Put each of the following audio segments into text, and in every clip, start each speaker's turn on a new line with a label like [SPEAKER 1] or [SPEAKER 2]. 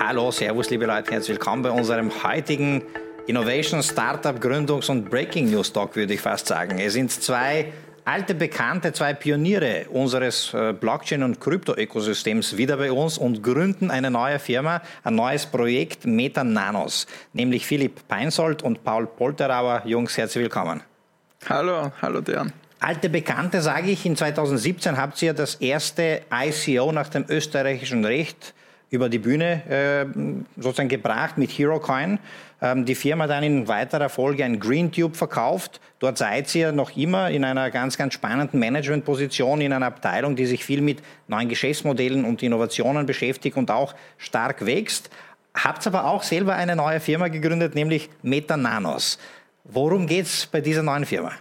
[SPEAKER 1] Hallo, Servus, liebe Leute, herzlich willkommen bei unserem heutigen Innovation, Startup, Gründungs- und Breaking News Talk, würde ich fast sagen. Es sind zwei alte Bekannte, zwei Pioniere unseres äh, Blockchain- und Krypto-Ökosystems wieder bei uns und gründen eine neue Firma, ein neues Projekt Meta Nanos, nämlich Philipp Peinsold und Paul Polterauer. Jungs, herzlich willkommen.
[SPEAKER 2] Hallo, hallo Dejan.
[SPEAKER 1] Alte Bekannte, sage ich, in 2017 habt ihr das erste ICO nach dem österreichischen Recht über die Bühne äh, sozusagen gebracht mit HeroCoin. Ähm, die Firma dann in weiterer Folge ein GreenTube verkauft. Dort seid ihr noch immer in einer ganz, ganz spannenden Managementposition in einer Abteilung, die sich viel mit neuen Geschäftsmodellen und Innovationen beschäftigt und auch stark wächst. Habt aber auch selber eine neue Firma gegründet, nämlich Metananos. Worum geht es bei dieser neuen Firma?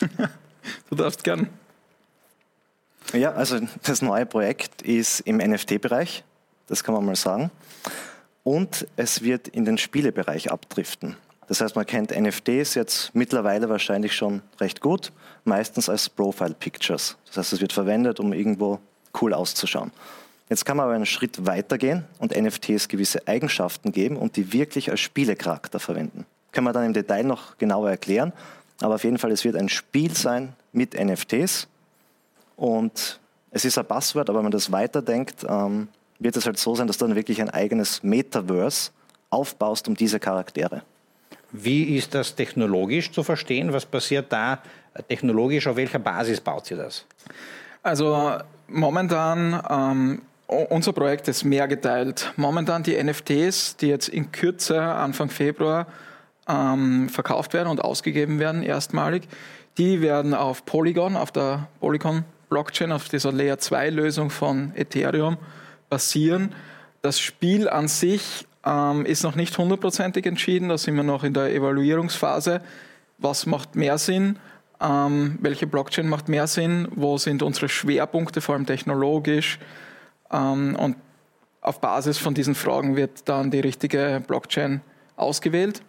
[SPEAKER 2] du darfst gern.
[SPEAKER 3] Ja, also das neue Projekt ist im NFT-Bereich, das kann man mal sagen. Und es wird in den Spielebereich abdriften. Das heißt, man kennt NFTs jetzt mittlerweile wahrscheinlich schon recht gut, meistens als Profile Pictures. Das heißt, es wird verwendet, um irgendwo cool auszuschauen. Jetzt kann man aber einen Schritt weitergehen und NFTs gewisse Eigenschaften geben und die wirklich als Spielecharakter verwenden. Können wir dann im Detail noch genauer erklären. Aber auf jeden Fall, es wird ein Spiel sein mit NFTs. Und es ist ein Passwort, aber wenn man das weiterdenkt, ähm, wird es halt so sein, dass du dann wirklich ein eigenes Metaverse aufbaust um diese Charaktere.
[SPEAKER 1] Wie ist das technologisch zu verstehen? Was passiert da technologisch? Auf welcher Basis baut ihr das?
[SPEAKER 2] Also momentan, ähm, unser Projekt ist mehr geteilt. Momentan die NFTs, die jetzt in Kürze, Anfang Februar, ähm, verkauft werden und ausgegeben werden, erstmalig, die werden auf Polygon, auf der Polygon Blockchain, auf dieser Layer 2 Lösung von Ethereum basieren. Das Spiel an sich ähm, ist noch nicht hundertprozentig entschieden, da sind wir noch in der Evaluierungsphase. Was macht mehr Sinn? Ähm, welche Blockchain macht mehr Sinn? Wo sind unsere Schwerpunkte, vor allem technologisch? Ähm, und auf Basis von diesen Fragen wird dann die richtige Blockchain ausgewählt.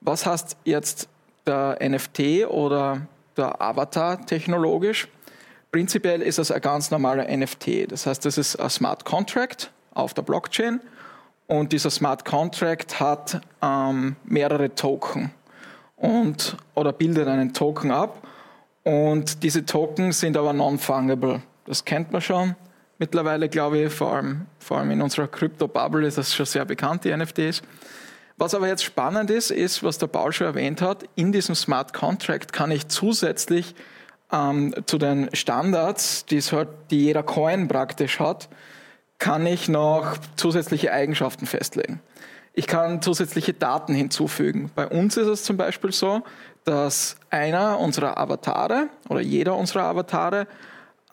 [SPEAKER 2] Was heißt jetzt der NFT oder der Avatar technologisch? Prinzipiell ist es ein ganz normaler NFT. Das heißt, das ist ein Smart Contract auf der Blockchain und dieser Smart Contract hat ähm, mehrere Token und, oder bildet einen Token ab. Und diese Token sind aber non-fungible. Das kennt man schon mittlerweile, glaube ich, vor allem, vor allem in unserer Crypto-Bubble ist das schon sehr bekannt, die NFTs. Was aber jetzt spannend ist, ist, was der Paul schon erwähnt hat, in diesem Smart Contract kann ich zusätzlich ähm, zu den Standards, die, halt, die jeder Coin praktisch hat, kann ich noch zusätzliche Eigenschaften festlegen. Ich kann zusätzliche Daten hinzufügen. Bei uns ist es zum Beispiel so, dass einer unserer Avatare oder jeder unserer Avatare,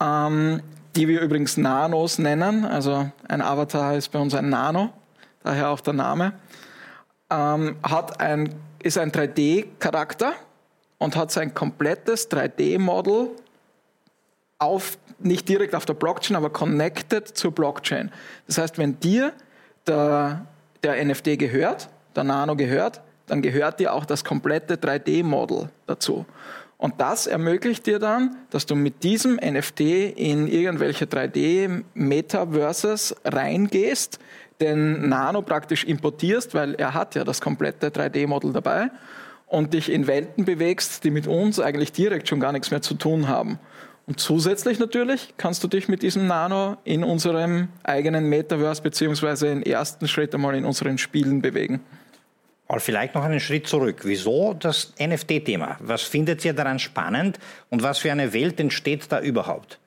[SPEAKER 2] ähm, die wir übrigens Nanos nennen, also ein Avatar ist bei uns ein Nano, daher auch der Name, ähm, hat ein, ist ein 3D-Charakter und hat sein komplettes 3D-Model auf, nicht direkt auf der Blockchain, aber connected zur Blockchain. Das heißt, wenn dir der, der NFT gehört, der Nano gehört, dann gehört dir auch das komplette 3D-Model dazu. Und das ermöglicht dir dann, dass du mit diesem NFT in irgendwelche 3D-Metaverses reingehst, den Nano praktisch importierst, weil er hat ja das komplette 3D-Model dabei und dich in Welten bewegst, die mit uns eigentlich direkt schon gar nichts mehr zu tun haben. Und zusätzlich natürlich kannst du dich mit diesem Nano in unserem eigenen Metaverse beziehungsweise im ersten Schritt einmal in unseren Spielen bewegen.
[SPEAKER 1] Aber vielleicht noch einen Schritt zurück. Wieso das NFT-Thema? Was findet ihr daran spannend und was für eine Welt entsteht da überhaupt?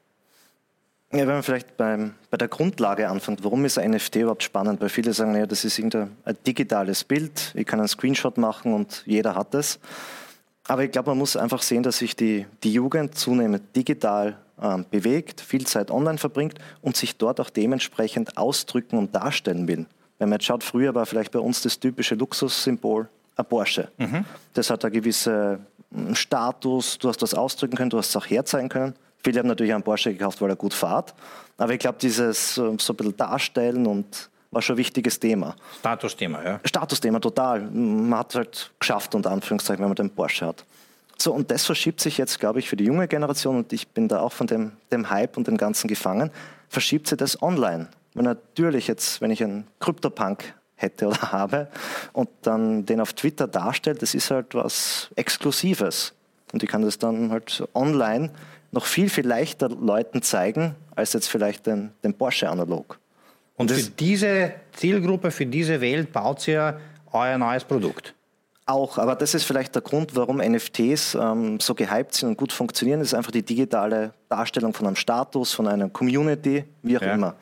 [SPEAKER 3] Ja, wenn man vielleicht beim, bei der Grundlage anfängt, warum ist ein NFT überhaupt spannend? Weil viele sagen, ja, das ist irgendein ein digitales Bild, ich kann einen Screenshot machen und jeder hat es. Aber ich glaube, man muss einfach sehen, dass sich die, die Jugend zunehmend digital ähm, bewegt, viel Zeit online verbringt und sich dort auch dementsprechend ausdrücken und darstellen will. Wenn man jetzt schaut, früher war vielleicht bei uns das typische Luxussymbol ein Porsche. Mhm. Das hat einen gewissen Status, du hast das ausdrücken können, du hast es auch herzeigen können. Viele haben natürlich einen Porsche gekauft, weil er gut fährt. Aber ich glaube, dieses so ein bisschen Darstellen und war schon ein wichtiges Thema.
[SPEAKER 1] Statusthema, ja.
[SPEAKER 3] Statusthema, total. Man hat es halt geschafft, unter Anführungszeichen, wenn man den Porsche hat. So, und das verschiebt sich jetzt, glaube ich, für die junge Generation, und ich bin da auch von dem, dem Hype und dem Ganzen gefangen, verschiebt sich das online. Weil natürlich jetzt, wenn ich einen CryptoPunk hätte oder habe und dann den auf Twitter darstellt, das ist halt was Exklusives. Und ich kann das dann halt online noch viel, viel leichter Leuten zeigen, als jetzt vielleicht den, den Porsche analog.
[SPEAKER 1] Und, und für diese Zielgruppe, für diese Welt baut ihr euer neues Produkt?
[SPEAKER 3] Auch, aber das ist vielleicht der Grund, warum NFTs ähm, so gehypt sind und gut funktionieren. Das ist einfach die digitale Darstellung von einem Status, von einer Community, wie auch ja. immer.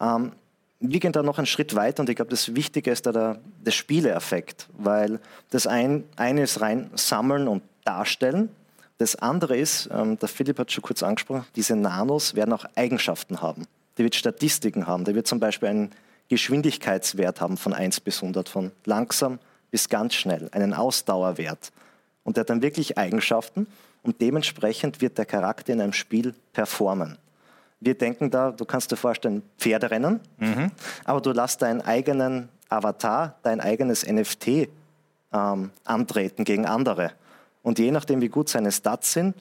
[SPEAKER 3] Ähm, wir gehen da noch einen Schritt weiter und ich glaube, das Wichtige ist da der, der Spieleeffekt, weil das ein, eine ist rein sammeln und darstellen. Das andere ist, ähm, der Philipp hat schon kurz angesprochen, diese Nanos werden auch Eigenschaften haben. Die wird Statistiken haben. Der wird zum Beispiel einen Geschwindigkeitswert haben von 1 bis 100, von langsam bis ganz schnell, einen Ausdauerwert. Und der hat dann wirklich Eigenschaften und dementsprechend wird der Charakter in einem Spiel performen. Wir denken da, du kannst dir vorstellen, Pferderennen, mhm. aber du lässt deinen eigenen Avatar, dein eigenes NFT ähm, antreten gegen andere. Und je nachdem, wie gut seine Stats sind,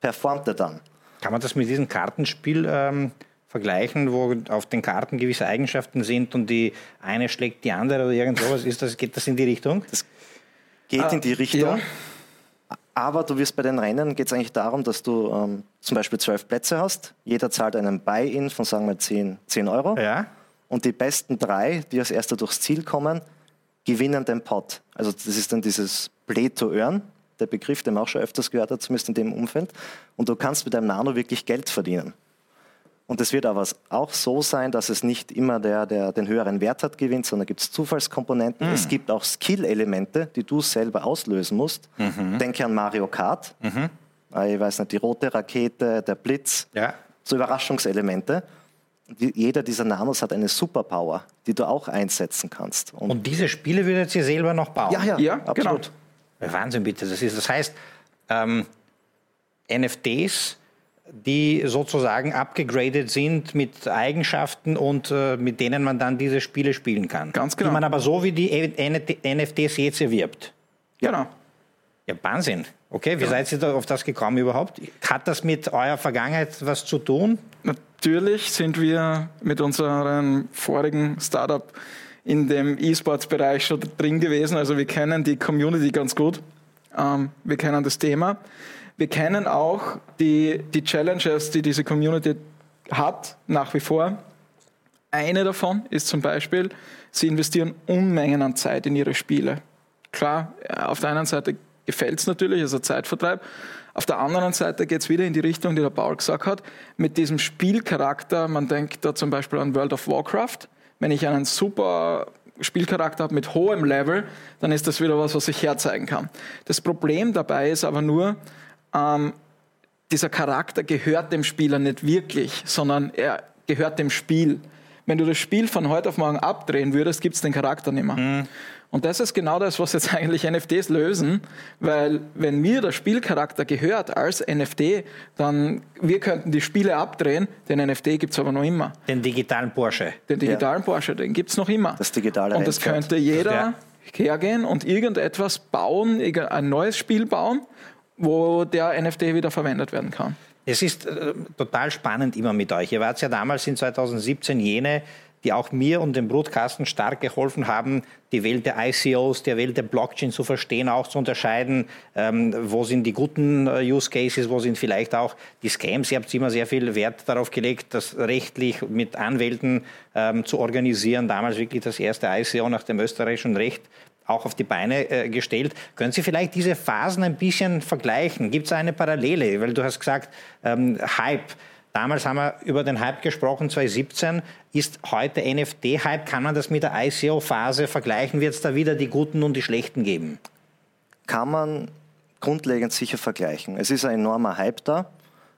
[SPEAKER 3] performt er dann.
[SPEAKER 1] Kann man das mit diesem Kartenspiel ähm, vergleichen, wo auf den Karten gewisse Eigenschaften sind und die eine schlägt die andere oder irgend sowas? Ist das, geht das in die Richtung? Das
[SPEAKER 3] geht ah, in die Richtung. Ja. Aber du wirst bei den Rennen, geht es eigentlich darum, dass du ähm, zum Beispiel zwölf Plätze hast. Jeder zahlt einen Buy-in von, sagen wir, 10, 10 Euro.
[SPEAKER 1] Ja.
[SPEAKER 3] Und die besten drei, die als erster durchs Ziel kommen, gewinnen den Pot. Also das ist dann dieses Play to Earn, der Begriff, den man auch schon öfters gehört hat, zumindest in dem Umfeld. Und du kannst mit deinem Nano wirklich Geld verdienen. Und es wird aber auch so sein, dass es nicht immer der, der den höheren Wert hat, gewinnt, sondern gibt es Zufallskomponenten. Mhm. Es gibt auch Skill-Elemente, die du selber auslösen musst. Mhm. Denke an Mario Kart. Mhm. Ich weiß nicht, die rote Rakete, der Blitz. Ja. So Überraschungselemente. Die, jeder dieser Nanos hat eine Superpower, die du auch einsetzen kannst.
[SPEAKER 1] Und, Und diese Spiele würdet ihr selber noch bauen?
[SPEAKER 3] Ja, ja, ja absolut.
[SPEAKER 1] Genau. Wahnsinn bitte. Das, ist, das heißt, ähm, NFTs die sozusagen abgegradet sind mit Eigenschaften und äh, mit denen man dann diese Spiele spielen kann.
[SPEAKER 2] Ganz genau.
[SPEAKER 1] Die man aber so wie die NFTs jetzt erwirbt.
[SPEAKER 2] Genau.
[SPEAKER 1] Ja, Wahnsinn. Okay, wie genau. seid ihr da auf das gekommen überhaupt? Hat das mit eurer Vergangenheit was zu tun?
[SPEAKER 2] Natürlich sind wir mit unserem vorigen Startup in dem E-Sports-Bereich schon drin gewesen. Also wir kennen die Community ganz gut. Ähm, wir kennen das Thema. Wir kennen auch die, die Challenges, die diese Community hat, nach wie vor. Eine davon ist zum Beispiel, sie investieren Unmengen an Zeit in ihre Spiele. Klar, auf der einen Seite gefällt es natürlich, also Zeitvertreib. Auf der anderen Seite geht es wieder in die Richtung, die der Paul gesagt hat, mit diesem Spielcharakter. Man denkt da zum Beispiel an World of Warcraft. Wenn ich einen super Spielcharakter habe mit hohem Level, dann ist das wieder was, was ich herzeigen kann. Das Problem dabei ist aber nur, ähm, dieser Charakter gehört dem Spieler nicht wirklich, sondern er gehört dem Spiel. Wenn du das Spiel von heute auf morgen abdrehen würdest, gibt es den Charakter nicht mehr. Mhm. Und das ist genau das, was jetzt eigentlich NFTs lösen, weil wenn mir der Spielcharakter gehört als NFT, dann wir könnten die Spiele abdrehen, den NFT gibt es aber noch immer.
[SPEAKER 1] Den digitalen Porsche.
[SPEAKER 2] Den digitalen ja. Porsche, den gibt es noch immer.
[SPEAKER 3] Das digitale
[SPEAKER 2] Und das könnte jeder ja. hergehen und irgendetwas bauen, ein neues Spiel bauen wo der NFT wieder verwendet werden kann.
[SPEAKER 1] Es ist äh, total spannend immer mit euch. Ihr wart ja damals in 2017 jene, die auch mir und dem Brutkasten stark geholfen haben, die Welt der ICOs, der Welt der Blockchain zu verstehen, auch zu unterscheiden, ähm, wo sind die guten äh, Use Cases, wo sind vielleicht auch die Scams. Ihr habt immer sehr viel Wert darauf gelegt, das rechtlich mit Anwälten ähm, zu organisieren. Damals wirklich das erste ICO nach dem österreichischen Recht auch auf die Beine äh, gestellt. Können Sie vielleicht diese Phasen ein bisschen vergleichen? Gibt es eine Parallele? Weil du hast gesagt, ähm, Hype. Damals haben wir über den Hype gesprochen, 2017. Ist heute NFT-Hype? Kann man das mit der ICO-Phase vergleichen? Wird es da wieder die Guten und die Schlechten geben?
[SPEAKER 3] Kann man grundlegend sicher vergleichen. Es ist ein enormer Hype da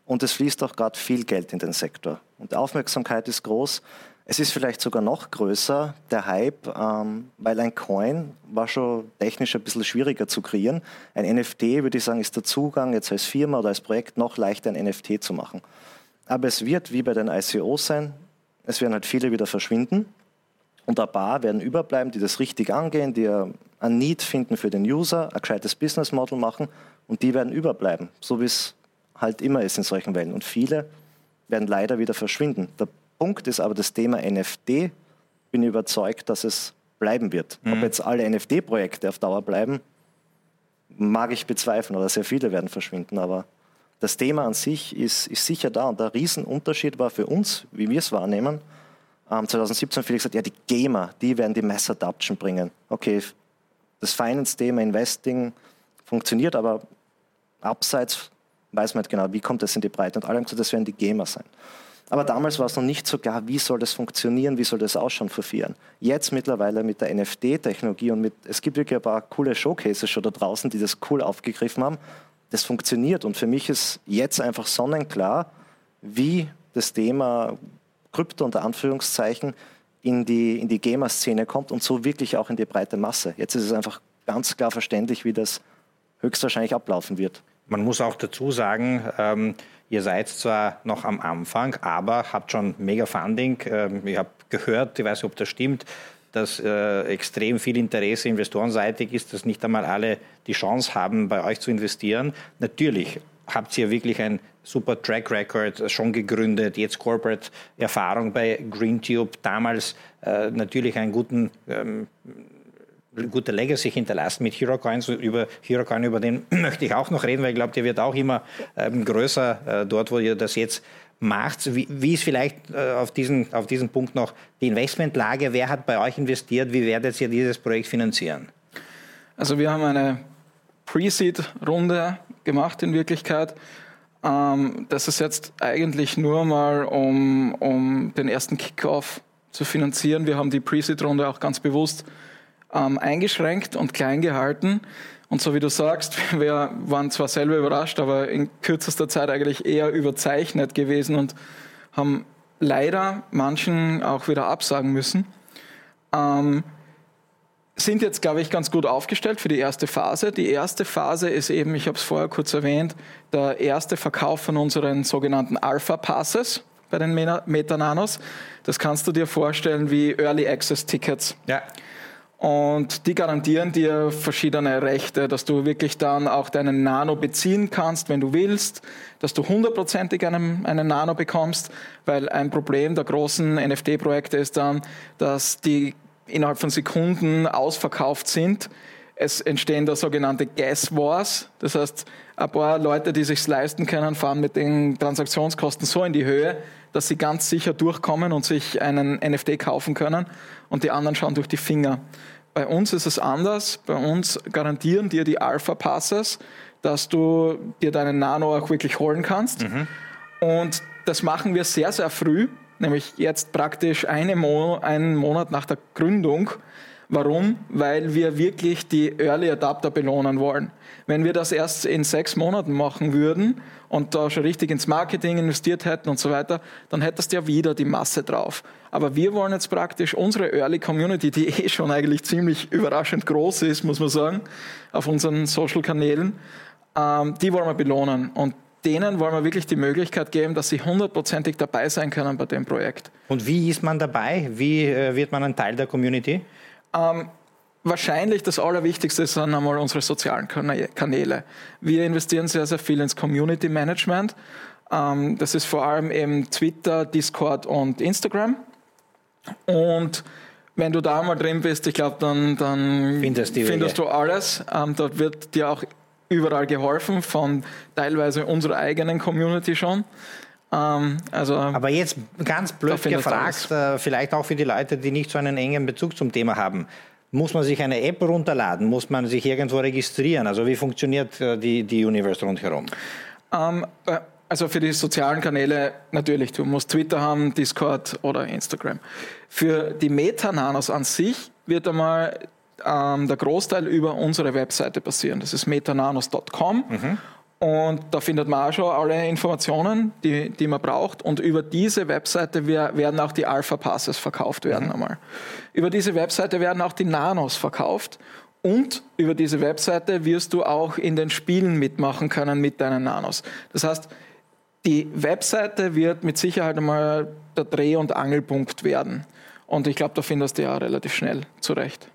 [SPEAKER 3] und es fließt auch gerade viel Geld in den Sektor. Und die Aufmerksamkeit ist groß. Es ist vielleicht sogar noch größer, der Hype, ähm, weil ein Coin war schon technisch ein bisschen schwieriger zu kreieren. Ein NFT, würde ich sagen, ist der Zugang jetzt als Firma oder als Projekt noch leichter, ein NFT zu machen. Aber es wird wie bei den ICOs sein, es werden halt viele wieder verschwinden und ein paar werden überbleiben, die das richtig angehen, die ein Need finden für den User, ein gescheites Business Model machen und die werden überbleiben, so wie es halt immer ist in solchen Wellen. Und viele werden leider wieder verschwinden. Der Punkt ist aber das Thema NFT, bin überzeugt, dass es bleiben wird. Mhm. Ob jetzt alle NFT-Projekte auf Dauer bleiben, mag ich bezweifeln oder sehr viele werden verschwinden, aber das Thema an sich ist, ist sicher da und der Riesenunterschied war für uns, wie wir es wahrnehmen, ähm, 2017 viele gesagt, ja, die Gamer, die werden die Mass Adoption bringen. Okay, das Finance-Thema, Investing funktioniert, aber abseits weiß man nicht genau, wie kommt das in die Breite. Und alle haben gesagt, das werden die Gamer sein. Aber damals war es noch nicht so klar, wie soll das funktionieren, wie soll das ausschauen für Vieren. Jetzt mittlerweile mit der NFT-Technologie und mit, es gibt wirklich ein paar coole Showcases schon da draußen, die das cool aufgegriffen haben. Das funktioniert und für mich ist jetzt einfach sonnenklar, wie das Thema Krypto unter Anführungszeichen in die, in die Gamer-Szene kommt und so wirklich auch in die breite Masse. Jetzt ist es einfach ganz klar verständlich, wie das höchstwahrscheinlich ablaufen wird.
[SPEAKER 1] Man muss auch dazu sagen, ähm, ihr seid zwar noch am Anfang, aber habt schon mega Funding. Ähm, ich habe gehört, ich weiß nicht, ob das stimmt, dass äh, extrem viel Interesse investorenseitig ist, dass nicht einmal alle die Chance haben, bei euch zu investieren. Natürlich habt ihr wirklich ein super Track Record schon gegründet, jetzt Corporate Erfahrung bei GreenTube, damals äh, natürlich einen guten ähm, gute Legacy hinterlassen mit HeroCoin. Über HeroCoin, über den möchte ich auch noch reden, weil ich glaube, der wird auch immer ähm, größer äh, dort, wo ihr das jetzt macht. Wie, wie ist vielleicht äh, auf, diesen, auf diesen Punkt noch die Investmentlage? Wer hat bei euch investiert? Wie werdet ihr dieses Projekt finanzieren?
[SPEAKER 2] Also wir haben eine Pre-Seed-Runde gemacht in Wirklichkeit. Ähm, das ist jetzt eigentlich nur mal, um, um den ersten Kickoff zu finanzieren. Wir haben die Pre-Seed-Runde auch ganz bewusst ähm, eingeschränkt und klein gehalten. Und so wie du sagst, wir waren zwar selber überrascht, aber in kürzester Zeit eigentlich eher überzeichnet gewesen und haben leider manchen auch wieder absagen müssen. Ähm, sind jetzt, glaube ich, ganz gut aufgestellt für die erste Phase. Die erste Phase ist eben, ich habe es vorher kurz erwähnt, der erste Verkauf von unseren sogenannten Alpha Passes bei den Metananos. Das kannst du dir vorstellen wie Early Access Tickets. Ja. Und die garantieren dir verschiedene Rechte, dass du wirklich dann auch deinen Nano beziehen kannst, wenn du willst, dass du hundertprozentig einen, einen Nano bekommst, weil ein Problem der großen NFT-Projekte ist dann, dass die innerhalb von Sekunden ausverkauft sind. Es entstehen da sogenannte Gas Wars. Das heißt, ein paar Leute, die sich leisten können, fahren mit den Transaktionskosten so in die Höhe, dass sie ganz sicher durchkommen und sich einen NFT kaufen können und die anderen schauen durch die Finger. Bei uns ist es anders. Bei uns garantieren dir die Alpha Passes, dass du dir deinen Nano auch wirklich holen kannst. Mhm. Und das machen wir sehr, sehr früh, nämlich jetzt praktisch eine Mo einen Monat nach der Gründung. Warum? Weil wir wirklich die Early Adapter belohnen wollen. Wenn wir das erst in sechs Monaten machen würden und da schon richtig ins Marketing investiert hätten und so weiter, dann hättest du ja wieder die Masse drauf. Aber wir wollen jetzt praktisch unsere Early Community, die eh schon eigentlich ziemlich überraschend groß ist, muss man sagen, auf unseren Social-Kanälen, ähm, die wollen wir belohnen. Und denen wollen wir wirklich die Möglichkeit geben, dass sie hundertprozentig dabei sein können bei dem Projekt.
[SPEAKER 1] Und wie ist man dabei? Wie äh, wird man ein Teil der Community?
[SPEAKER 2] Ähm, wahrscheinlich das Allerwichtigste sind einmal unsere sozialen Kanäle. Wir investieren sehr, sehr viel ins Community Management. Ähm, das ist vor allem eben Twitter, Discord und Instagram. Und wenn du da mal drin bist, ich glaube, dann, dann findest, findest du alles. Ähm, dort wird dir auch überall geholfen, von teilweise unserer eigenen Community schon.
[SPEAKER 1] Ähm, also, Aber jetzt ganz blöd gefragt, äh, vielleicht auch für die Leute, die nicht so einen engen Bezug zum Thema haben. Muss man sich eine App runterladen? Muss man sich irgendwo registrieren? Also wie funktioniert äh, die, die Universe rundherum?
[SPEAKER 2] Ähm, äh, also für die sozialen Kanäle natürlich, du musst Twitter haben, Discord oder Instagram. Für die Metananos an sich wird einmal ähm, der Großteil über unsere Webseite passieren. Das ist metananos.com. Mhm. Und da findet man auch schon alle Informationen, die, die man braucht. Und über diese Webseite werden auch die Alpha Passes verkauft werden mhm. einmal. Über diese Webseite werden auch die Nanos verkauft. Und über diese Webseite wirst du auch in den Spielen mitmachen können mit deinen Nanos. Das heißt, die Webseite wird mit Sicherheit einmal der Dreh- und Angelpunkt werden. Und ich glaube, da findest du ja relativ schnell zurecht.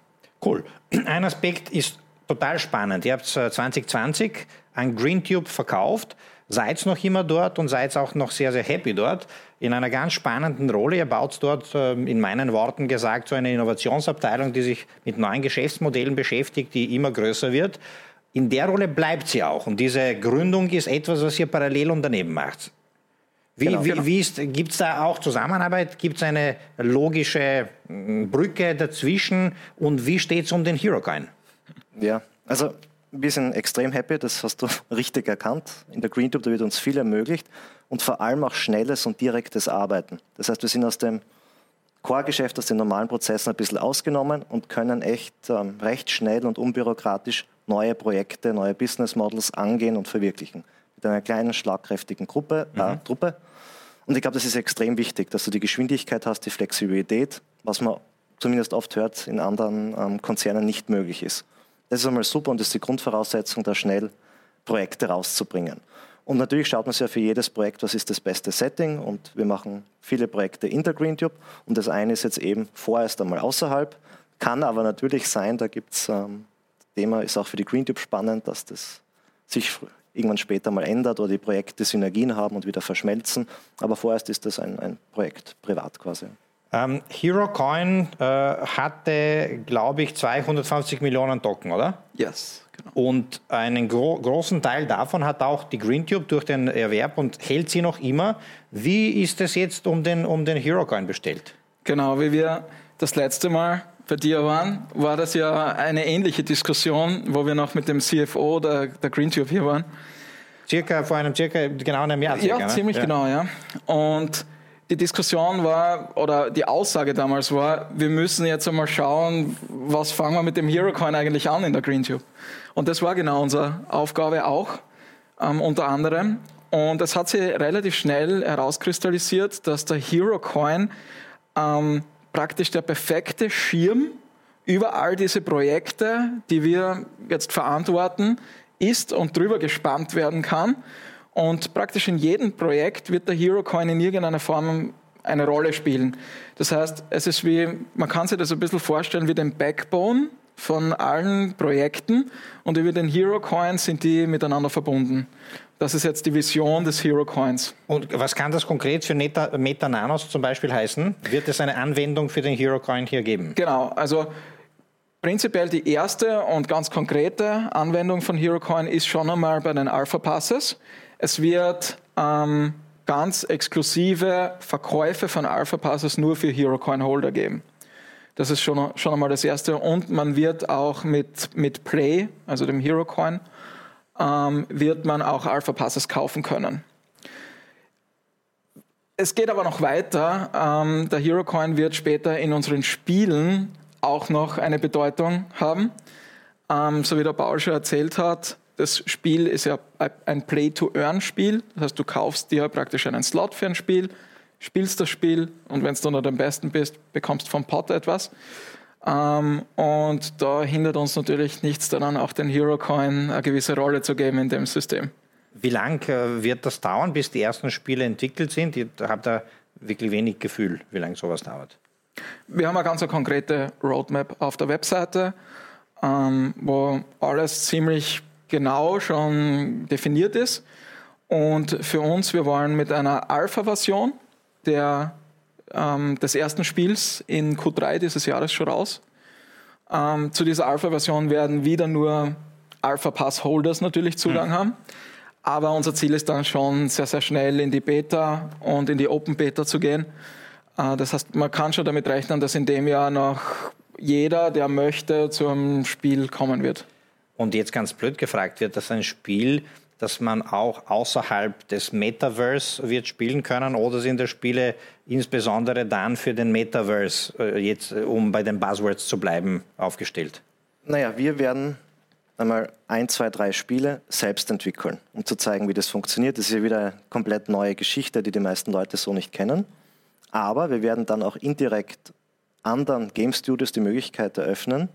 [SPEAKER 1] Cool. Ein Aspekt ist total spannend. Ihr habt 2020 an GreenTube verkauft. seid noch immer dort und seid auch noch sehr, sehr happy dort. In einer ganz spannenden Rolle. Ihr baut dort, ähm, in meinen Worten gesagt, so eine Innovationsabteilung, die sich mit neuen Geschäftsmodellen beschäftigt, die immer größer wird. In der Rolle bleibt sie auch. Und diese Gründung ist etwas, was ihr parallel und daneben macht. Wie, genau, wie, genau. wie gibt es da auch Zusammenarbeit? Gibt es eine logische hm, Brücke dazwischen? Und wie steht es um den HeroCoin?
[SPEAKER 3] Ja, also wir sind extrem happy, das hast du richtig erkannt. In der GreenTube da wird uns viel ermöglicht und vor allem auch schnelles und direktes Arbeiten. Das heißt, wir sind aus dem Core-Geschäft, aus den normalen Prozessen ein bisschen ausgenommen und können echt ähm, recht schnell und unbürokratisch neue Projekte, neue Business Models angehen und verwirklichen. Mit einer kleinen, schlagkräftigen Gruppe, äh, mhm. Truppe. Und ich glaube, das ist extrem wichtig, dass du die Geschwindigkeit hast, die Flexibilität, was man zumindest oft hört, in anderen ähm, Konzernen nicht möglich ist. Das ist einmal super und das ist die Grundvoraussetzung, da schnell Projekte rauszubringen. Und natürlich schaut man sich ja für jedes Projekt, was ist das beste Setting. Und wir machen viele Projekte in der GreenTube. Und das eine ist jetzt eben vorerst einmal außerhalb. Kann aber natürlich sein, da gibt es, ähm, Thema ist auch für die GreenTube spannend, dass das sich irgendwann später mal ändert oder die Projekte Synergien haben und wieder verschmelzen. Aber vorerst ist das ein, ein Projekt privat quasi.
[SPEAKER 1] Ähm, HeroCoin äh, hatte, glaube ich, 250 Millionen Token, oder?
[SPEAKER 2] Yes.
[SPEAKER 1] Genau. Und einen gro großen Teil davon hat auch die GreenTube durch den Erwerb und hält sie noch immer. Wie ist es jetzt um den, um den HeroCoin bestellt?
[SPEAKER 2] Genau, wie wir das letzte Mal bei dir waren, war das ja eine ähnliche Diskussion, wo wir noch mit dem CFO der, der GreenTube hier waren.
[SPEAKER 1] Circa vor einem circa genau einem Jahr. Circa,
[SPEAKER 2] ja, ziemlich ne? genau, ja. Und die Diskussion war, oder die Aussage damals war, wir müssen jetzt einmal schauen, was fangen wir mit dem HeroCoin eigentlich an in der GreenTube. Und das war genau unsere Aufgabe auch, ähm, unter anderem. Und es hat sich relativ schnell herauskristallisiert, dass der HeroCoin ähm, praktisch der perfekte Schirm über all diese Projekte, die wir jetzt verantworten, ist und drüber gespannt werden kann und praktisch in jedem Projekt wird der HeroCoin in irgendeiner Form eine Rolle spielen. Das heißt, es ist wie, man kann sich das ein bisschen vorstellen wie den Backbone von allen Projekten und über den HeroCoin sind die miteinander verbunden. Das ist jetzt die Vision des HeroCoins.
[SPEAKER 1] Und was kann das konkret für Meta, Meta Nanos zum Beispiel heißen? Wird es eine Anwendung für den HeroCoin hier geben?
[SPEAKER 2] Genau, also prinzipiell die erste und ganz konkrete Anwendung von HeroCoin ist schon einmal bei den Alpha Passes. Es wird ähm, ganz exklusive Verkäufe von Alpha Passes nur für HeroCoin Holder geben. Das ist schon, schon einmal das Erste. Und man wird auch mit, mit Play, also dem HeroCoin, ähm, wird man auch Alpha Passes kaufen können. Es geht aber noch weiter. Ähm, der HeroCoin wird später in unseren Spielen auch noch eine Bedeutung haben. Ähm, so wie der Paul schon erzählt hat, das Spiel ist ja ein Play-to-Earn-Spiel. Das heißt, du kaufst dir praktisch einen Slot für ein Spiel, spielst das Spiel und wenn du noch am besten bist, bekommst vom Pot etwas. Ähm, und da hindert uns natürlich nichts daran, auch den Hero Coin eine gewisse Rolle zu geben in dem System.
[SPEAKER 1] Wie lang äh, wird das dauern, bis die ersten Spiele entwickelt sind? Ich habe da wirklich wenig Gefühl, wie lange sowas dauert.
[SPEAKER 2] Wir haben eine ganz konkrete Roadmap auf der Webseite, ähm, wo alles ziemlich genau schon definiert ist. Und für uns, wir wollen mit einer Alpha-Version ähm, des ersten Spiels in Q3 dieses Jahres schon raus. Ähm, zu dieser Alpha-Version werden wieder nur Alpha-Pass-Holders natürlich Zugang mhm. haben. Aber unser Ziel ist dann schon sehr, sehr schnell in die Beta und in die Open Beta zu gehen. Äh, das heißt, man kann schon damit rechnen, dass in dem Jahr noch jeder, der möchte, zum Spiel kommen wird.
[SPEAKER 1] Und jetzt ganz blöd gefragt wird, dass ein Spiel, das man auch außerhalb des Metaverse wird spielen können oder sind das Spiele insbesondere dann für den Metaverse, äh, jetzt um bei den Buzzwords zu bleiben, aufgestellt?
[SPEAKER 3] Naja, wir werden einmal ein, zwei, drei Spiele selbst entwickeln, um zu zeigen, wie das funktioniert. Das ist ja wieder eine komplett neue Geschichte, die die meisten Leute so nicht kennen. Aber wir werden dann auch indirekt anderen Game Studios die Möglichkeit eröffnen,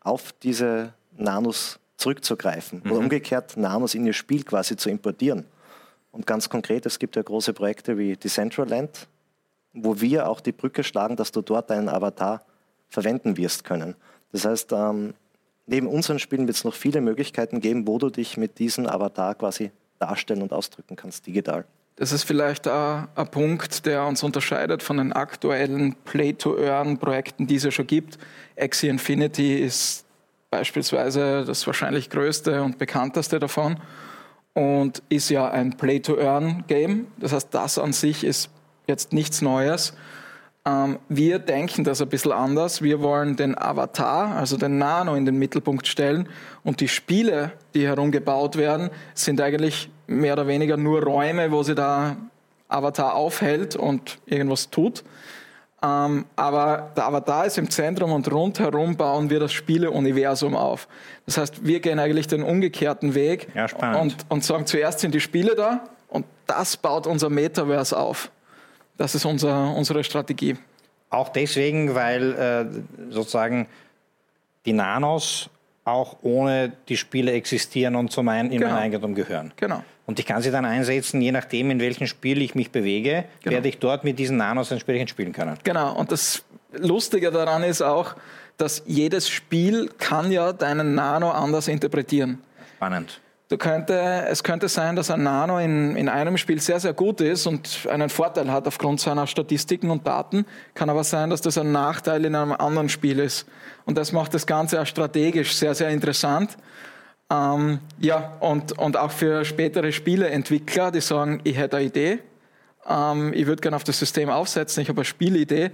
[SPEAKER 3] auf diese Nanos zurückzugreifen mhm. oder umgekehrt Nanos in ihr Spiel quasi zu importieren. Und ganz konkret, es gibt ja große Projekte wie Decentraland, wo wir auch die Brücke schlagen, dass du dort deinen Avatar verwenden wirst können. Das heißt, ähm, neben unseren Spielen wird es noch viele Möglichkeiten geben, wo du dich mit diesem Avatar quasi darstellen und ausdrücken kannst digital.
[SPEAKER 2] Das ist vielleicht ein, ein Punkt, der uns unterscheidet von den aktuellen Play-to-Earn-Projekten, die es ja schon gibt. Axie Infinity ist beispielsweise das wahrscheinlich größte und bekannteste davon und ist ja ein Play-to-Earn-Game. Das heißt, das an sich ist jetzt nichts Neues. Ähm, wir denken das ein bisschen anders. Wir wollen den Avatar, also den Nano, in den Mittelpunkt stellen. Und die Spiele, die herumgebaut werden, sind eigentlich mehr oder weniger nur Räume, wo sich der Avatar aufhält und irgendwas tut. Ähm, aber der Avatar ist im Zentrum und rundherum bauen wir das Spieleuniversum auf. Das heißt, wir gehen eigentlich den umgekehrten Weg
[SPEAKER 1] ja,
[SPEAKER 2] und, und sagen, zuerst sind die Spiele da und das baut unser Metaverse auf. Das ist unser, unsere Strategie.
[SPEAKER 1] Auch deswegen, weil äh, sozusagen die Nanos auch ohne die Spiele existieren und zum einen in genau. mein Eigentum gehören.
[SPEAKER 2] Genau.
[SPEAKER 1] Und ich kann sie dann einsetzen, je nachdem, in welchem Spiel ich mich bewege, genau. werde ich dort mit diesen Nanos entsprechend spielen können.
[SPEAKER 2] Genau. Und das Lustige daran ist auch, dass jedes Spiel kann ja deinen Nano anders interpretieren.
[SPEAKER 1] Spannend.
[SPEAKER 2] Könnte, es könnte sein, dass ein Nano in, in einem Spiel sehr, sehr gut ist und einen Vorteil hat aufgrund seiner Statistiken und Daten. Kann aber sein, dass das ein Nachteil in einem anderen Spiel ist. Und das macht das Ganze auch strategisch sehr, sehr interessant. Ähm, ja, und, und auch für spätere Spieleentwickler, die sagen, ich hätte eine Idee, ähm, ich würde gerne auf das System aufsetzen, ich habe eine Spielidee.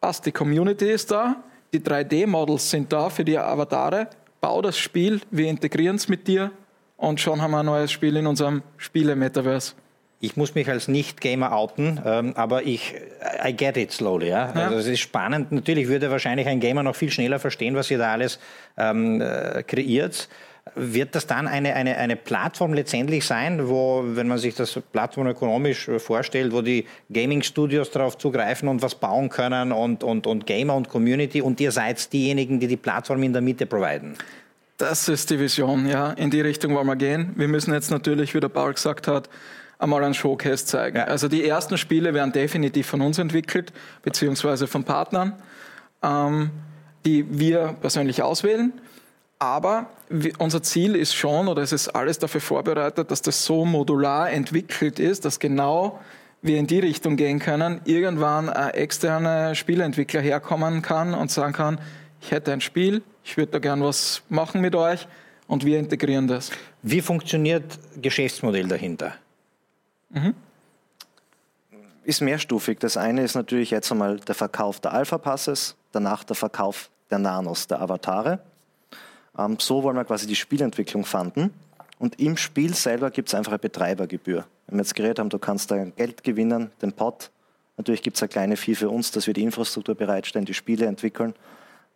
[SPEAKER 2] Passt, die Community ist da, die 3D-Models sind da für die Avatare. Bau das Spiel, wir integrieren es mit dir und schon haben wir ein neues Spiel in unserem Spiele-Metaverse.
[SPEAKER 1] Ich muss mich als Nicht-Gamer outen, ähm, aber ich, I get it slowly. Ja? ja? Also es ist spannend. Natürlich würde wahrscheinlich ein Gamer noch viel schneller verstehen, was ihr da alles ähm, äh, kreiert. Wird das dann eine, eine, eine Plattform letztendlich sein, wo, wenn man sich das plattformökonomisch vorstellt, wo die Gaming-Studios darauf zugreifen und was bauen können und, und, und Gamer und Community und ihr seid diejenigen, die die Plattform in der Mitte providen?
[SPEAKER 2] Das ist die Vision, ja. In die Richtung wollen wir gehen. Wir müssen jetzt natürlich, wie der Paul gesagt hat, einmal einen Showcase zeigen. Ja. Also die ersten Spiele werden definitiv von uns entwickelt, beziehungsweise von Partnern, ähm, die wir persönlich auswählen. Aber unser Ziel ist schon, oder es ist alles dafür vorbereitet, dass das so modular entwickelt ist, dass genau wir in die Richtung gehen können, irgendwann ein externer Spieleentwickler herkommen kann und sagen kann, ich hätte ein Spiel, ich würde da gern was machen mit euch und wir integrieren das.
[SPEAKER 1] Wie funktioniert Geschäftsmodell dahinter? Mhm.
[SPEAKER 3] Ist mehrstufig. Das eine ist natürlich jetzt einmal der Verkauf der Alpha-Passes, danach der Verkauf der Nanos, der Avatare. Ähm, so wollen wir quasi die Spielentwicklung fanden. Und im Spiel selber gibt es einfach eine Betreibergebühr. Wenn wir jetzt geredet haben, du kannst da Geld gewinnen, den Pot. Natürlich gibt es eine kleine Fee für uns, dass wir die Infrastruktur bereitstellen, die Spiele entwickeln.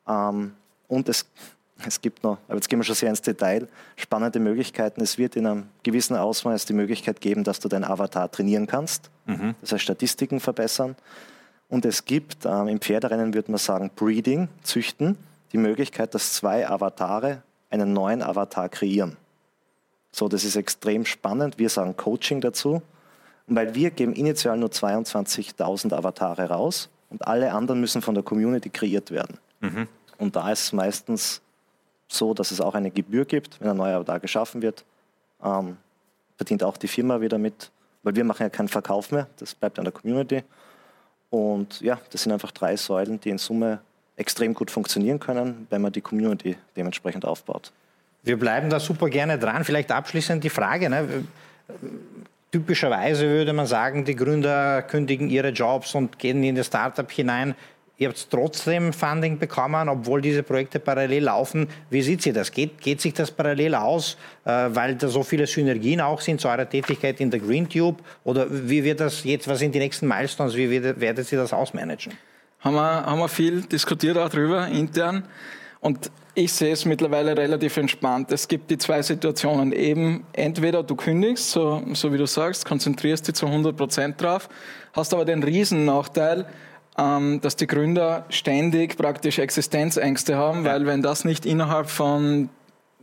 [SPEAKER 3] Ähm, und es, es gibt noch, aber jetzt gehen wir schon sehr ins Detail, spannende Möglichkeiten. Es wird in einem gewissen Ausmaß die Möglichkeit geben, dass du deinen Avatar trainieren kannst, mhm. das heißt Statistiken verbessern. Und es gibt ähm, im Pferderennen, würde man sagen, Breeding, Züchten, die Möglichkeit, dass zwei Avatare einen neuen Avatar kreieren. So, das ist extrem spannend. Wir sagen Coaching dazu. Weil wir geben initial nur 22.000 Avatare raus und alle anderen müssen von der Community kreiert werden. Mhm. Und da ist es meistens so, dass es auch eine Gebühr gibt, wenn ein neuer da geschaffen wird. Ähm, verdient auch die Firma wieder mit, weil wir machen ja keinen Verkauf mehr, das bleibt an der Community. Und ja, das sind einfach drei Säulen, die in Summe extrem gut funktionieren können, wenn man die Community dementsprechend aufbaut.
[SPEAKER 1] Wir bleiben da super gerne dran. Vielleicht abschließend die Frage. Ne? Typischerweise würde man sagen, die Gründer kündigen ihre Jobs und gehen in das Startup hinein. Ihr habt trotzdem Funding bekommen, obwohl diese Projekte parallel laufen. Wie sieht sie das? Geht, geht sich das parallel aus, äh, weil da so viele Synergien auch sind zu eurer Tätigkeit in der Green Tube? Oder wie wird das jetzt, was sind die nächsten Milestones? Wie wird, werdet ihr das ausmanagen?
[SPEAKER 2] Haben wir, haben wir viel diskutiert auch drüber intern. Und ich sehe es mittlerweile relativ entspannt. Es gibt die zwei Situationen. Eben entweder du kündigst, so, so wie du sagst, konzentrierst dich zu 100 Prozent drauf, hast aber den Riesennachteil, ähm, dass die Gründer ständig praktisch Existenzängste haben, weil wenn das nicht innerhalb von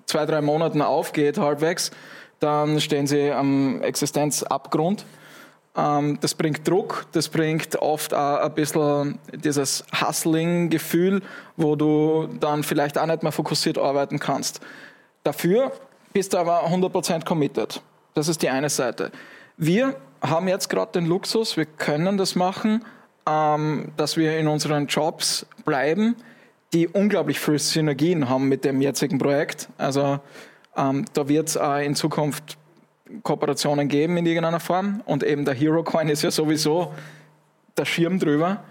[SPEAKER 2] zwei, drei Monaten aufgeht, halbwegs, dann stehen sie am Existenzabgrund. Ähm, das bringt Druck, das bringt oft auch ein bisschen dieses Hustling-Gefühl, wo du dann vielleicht auch nicht mehr fokussiert arbeiten kannst. Dafür bist du aber 100% committed. Das ist die eine Seite. Wir haben jetzt gerade den Luxus, wir können das machen, ähm, dass wir in unseren Jobs bleiben, die unglaublich viele Synergien haben mit dem jetzigen Projekt. Also ähm, da wird es äh, in Zukunft Kooperationen geben in irgendeiner Form und eben der Hero Coin ist ja sowieso der Schirm drüber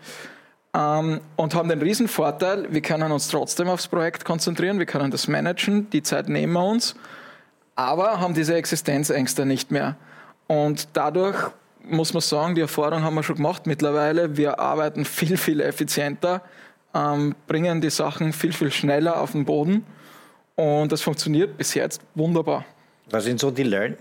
[SPEAKER 2] ähm, und haben den riesen Vorteil, wir können uns trotzdem aufs Projekt konzentrieren, wir können das managen, die Zeit nehmen wir uns, aber haben diese Existenzängste nicht mehr. Und dadurch muss man sagen, die Erfahrung haben wir schon gemacht mittlerweile. Wir arbeiten viel, viel effizienter, ähm, bringen die Sachen viel, viel schneller auf den Boden und das funktioniert bis jetzt wunderbar.
[SPEAKER 1] Was sind so die Learn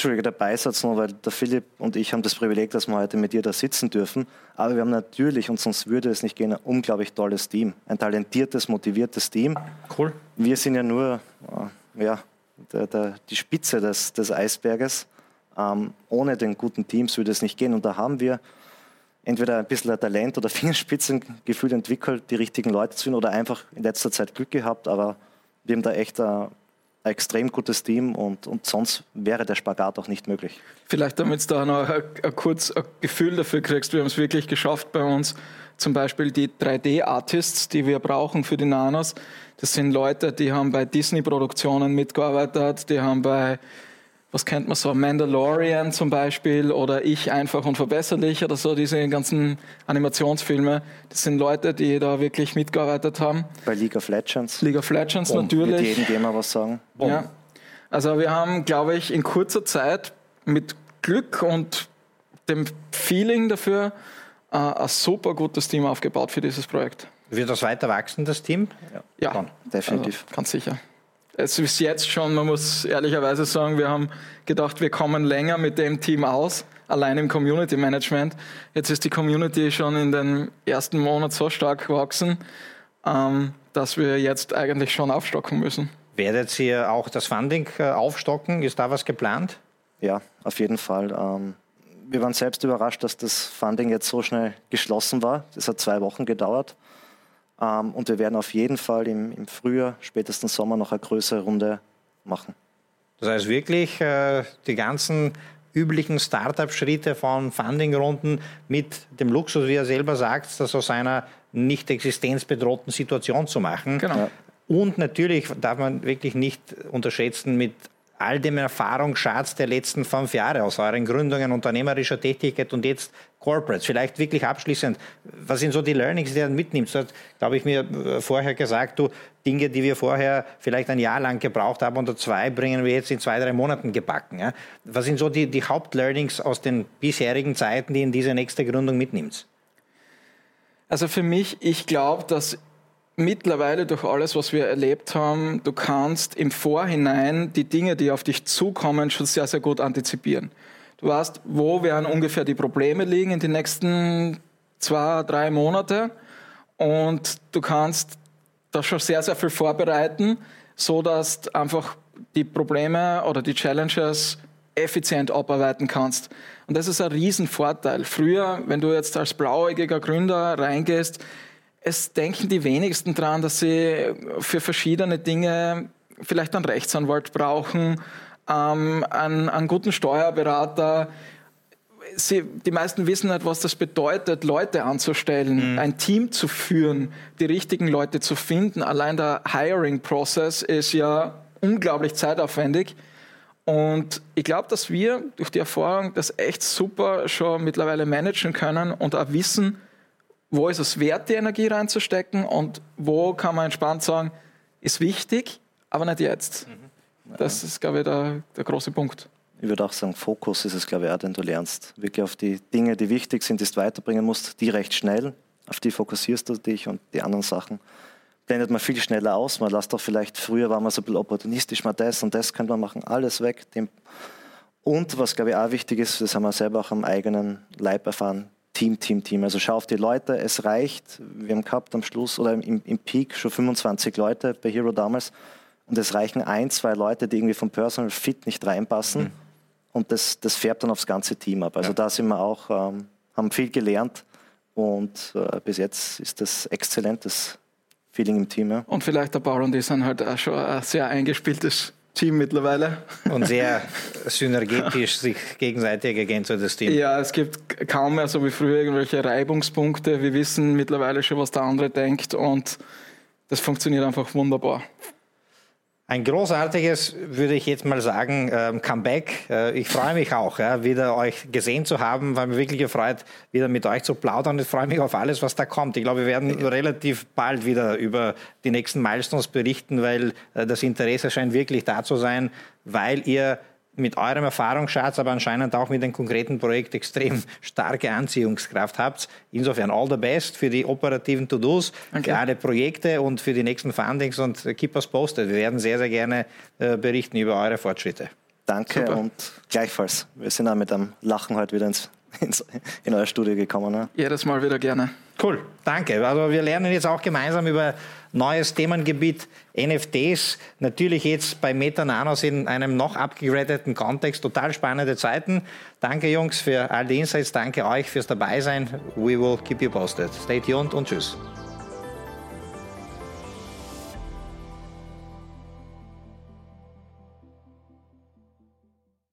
[SPEAKER 3] Entschuldige, der Beisatz noch, weil der Philipp und ich haben das Privileg, dass wir heute mit dir da sitzen dürfen. Aber wir haben natürlich, und sonst würde es nicht gehen, ein unglaublich tolles Team. Ein talentiertes, motiviertes Team.
[SPEAKER 1] Cool.
[SPEAKER 3] Wir sind ja nur äh, ja, der, der, die Spitze des, des Eisberges. Ähm, ohne den guten Teams würde es nicht gehen. Und da haben wir entweder ein bisschen Talent oder Fingerspitzengefühl entwickelt, die richtigen Leute zu finden oder einfach in letzter Zeit Glück gehabt. Aber wir haben da echt ein ein extrem gutes Team und, und sonst wäre der Spagat auch nicht möglich.
[SPEAKER 2] Vielleicht, damit du da noch ein, ein kurz ein Gefühl dafür kriegst, wir haben es wirklich geschafft bei uns, zum Beispiel die 3D-Artists, die wir brauchen für die Nanos. Das sind Leute, die haben bei Disney-Produktionen mitgearbeitet, die haben bei was kennt man so, Mandalorian zum Beispiel oder Ich einfach und verbesserlich oder so, diese ganzen Animationsfilme. Das sind Leute, die da wirklich mitgearbeitet haben.
[SPEAKER 3] Bei League of Legends.
[SPEAKER 2] League of Legends Boom. natürlich. Mit
[SPEAKER 3] jedem Gamer was sagen.
[SPEAKER 2] Ja. Also wir haben, glaube ich, in kurzer Zeit mit Glück und dem Feeling dafür äh, ein super gutes Team aufgebaut für dieses Projekt.
[SPEAKER 1] Wird das weiter wachsen, das Team?
[SPEAKER 2] Ja, ja definitiv. Also, ganz sicher es ist jetzt schon, man muss ehrlicherweise sagen, wir haben gedacht, wir kommen länger mit dem Team aus, allein im Community Management. Jetzt ist die Community schon in den ersten Monaten so stark gewachsen, ähm, dass wir jetzt eigentlich schon aufstocken müssen.
[SPEAKER 1] Werdet ihr auch das Funding äh, aufstocken? Ist da was geplant?
[SPEAKER 3] Ja, auf jeden Fall. Ähm, wir waren selbst überrascht, dass das Funding jetzt so schnell geschlossen war. Das hat zwei Wochen gedauert. Ähm, und wir werden auf jeden Fall im, im Frühjahr, spätestens Sommer, noch eine größere Runde machen.
[SPEAKER 1] Das heißt wirklich, äh, die ganzen üblichen Startup-Schritte von Funding-Runden mit dem Luxus, wie er selber sagt, das aus einer nicht existenzbedrohten Situation zu machen. Genau. Und natürlich darf man wirklich nicht unterschätzen mit all dem Erfahrungsschatz der letzten fünf Jahre aus euren Gründungen unternehmerischer Tätigkeit und jetzt Corporates. Vielleicht wirklich abschließend, was sind so die Learnings, die du mitnimmst? Du hast, glaube ich, mir äh, vorher gesagt, du, Dinge, die wir vorher vielleicht ein Jahr lang gebraucht haben oder zwei, bringen wir jetzt in zwei, drei Monaten gebacken. Ja? Was sind so die, die Hauptlearnings aus den bisherigen Zeiten, die in diese nächste Gründung mitnimmst?
[SPEAKER 2] Also für mich, ich glaube, dass mittlerweile durch alles, was wir erlebt haben, du kannst im Vorhinein die Dinge, die auf dich zukommen, schon sehr, sehr gut antizipieren. Du weißt, wo werden ungefähr die Probleme liegen in den nächsten zwei, drei Monate und du kannst da schon sehr, sehr viel vorbereiten, so dass einfach die Probleme oder die Challenges effizient abarbeiten kannst. Und das ist ein Riesenvorteil. Früher, wenn du jetzt als blauäugiger Gründer reingehst, es denken die wenigsten daran, dass sie für verschiedene Dinge vielleicht einen Rechtsanwalt brauchen, ähm, einen, einen guten Steuerberater. Sie, die meisten wissen nicht, was das bedeutet, Leute anzustellen, mhm. ein Team zu führen, die richtigen Leute zu finden. Allein der Hiring-Prozess ist ja unglaublich zeitaufwendig. Und ich glaube, dass wir durch die Erfahrung das echt super schon mittlerweile managen können und auch wissen, wo ist es wert, die Energie reinzustecken und wo kann man entspannt sagen, ist wichtig, aber nicht jetzt. Mhm. Das ist, glaube ich, der, der große Punkt.
[SPEAKER 3] Ich würde auch sagen, Fokus ist es, glaube ich, auch, den du lernst. Wirklich auf die Dinge, die wichtig sind, die du weiterbringen musst, die recht schnell, auf die fokussierst du dich und die anderen Sachen blendet man viel schneller aus. Man lässt doch vielleicht, früher war man so ein bisschen opportunistisch, mal das und das könnte man machen, alles weg. Und was, glaube ich, auch wichtig ist, das haben wir selber auch am eigenen Leib erfahren, Team, Team, Team. Also schau auf die Leute, es reicht. Wir haben gehabt am Schluss oder im, im Peak schon 25 Leute bei Hero damals. Und es reichen ein, zwei Leute, die irgendwie vom Personal Fit nicht reinpassen. Mhm. Und das, das färbt dann aufs ganze Team ab. Also ja. da sind wir auch, ähm, haben viel gelernt. Und äh, bis jetzt ist das exzellentes Feeling im Team. Ja.
[SPEAKER 2] Und vielleicht der Baron, die sind halt auch schon ein sehr eingespieltes Team mittlerweile.
[SPEAKER 1] Und sehr synergetisch sich gegenseitig ergänzendes Team.
[SPEAKER 2] Ja, es gibt kaum mehr so wie früher irgendwelche Reibungspunkte. Wir wissen mittlerweile schon, was der andere denkt und das funktioniert einfach wunderbar.
[SPEAKER 1] Ein großartiges, würde ich jetzt mal sagen, ähm, Comeback. Äh, ich freue mich auch, wieder euch gesehen zu haben, weil mir wirklich gefreut, wieder mit euch zu plaudern. Ich freue mich auf alles, was da kommt. Ich glaube, wir werden relativ bald wieder über die nächsten Milestones berichten, weil äh, das Interesse scheint wirklich da zu sein, weil ihr mit eurem Erfahrungsschatz, aber anscheinend auch mit dem konkreten Projekt extrem starke Anziehungskraft habt. Insofern all the best für die operativen To-Dos, für alle Projekte und für die nächsten Fundings und keep us posted. Wir werden sehr, sehr gerne äh, berichten über eure Fortschritte.
[SPEAKER 3] Danke Super. und gleichfalls. Wir sind auch mit einem Lachen heute wieder ins, ins, in euer Studio gekommen. Ne?
[SPEAKER 2] Jedes Mal wieder gerne.
[SPEAKER 1] Cool, danke. Also wir lernen jetzt auch gemeinsam über neues Themengebiet NFTs. Natürlich jetzt bei Metananos in einem noch abgegradeten Kontext. Total spannende Zeiten. Danke Jungs für all die Insights. Danke euch fürs Dabeisein. We will keep you posted. Stay tuned und tschüss.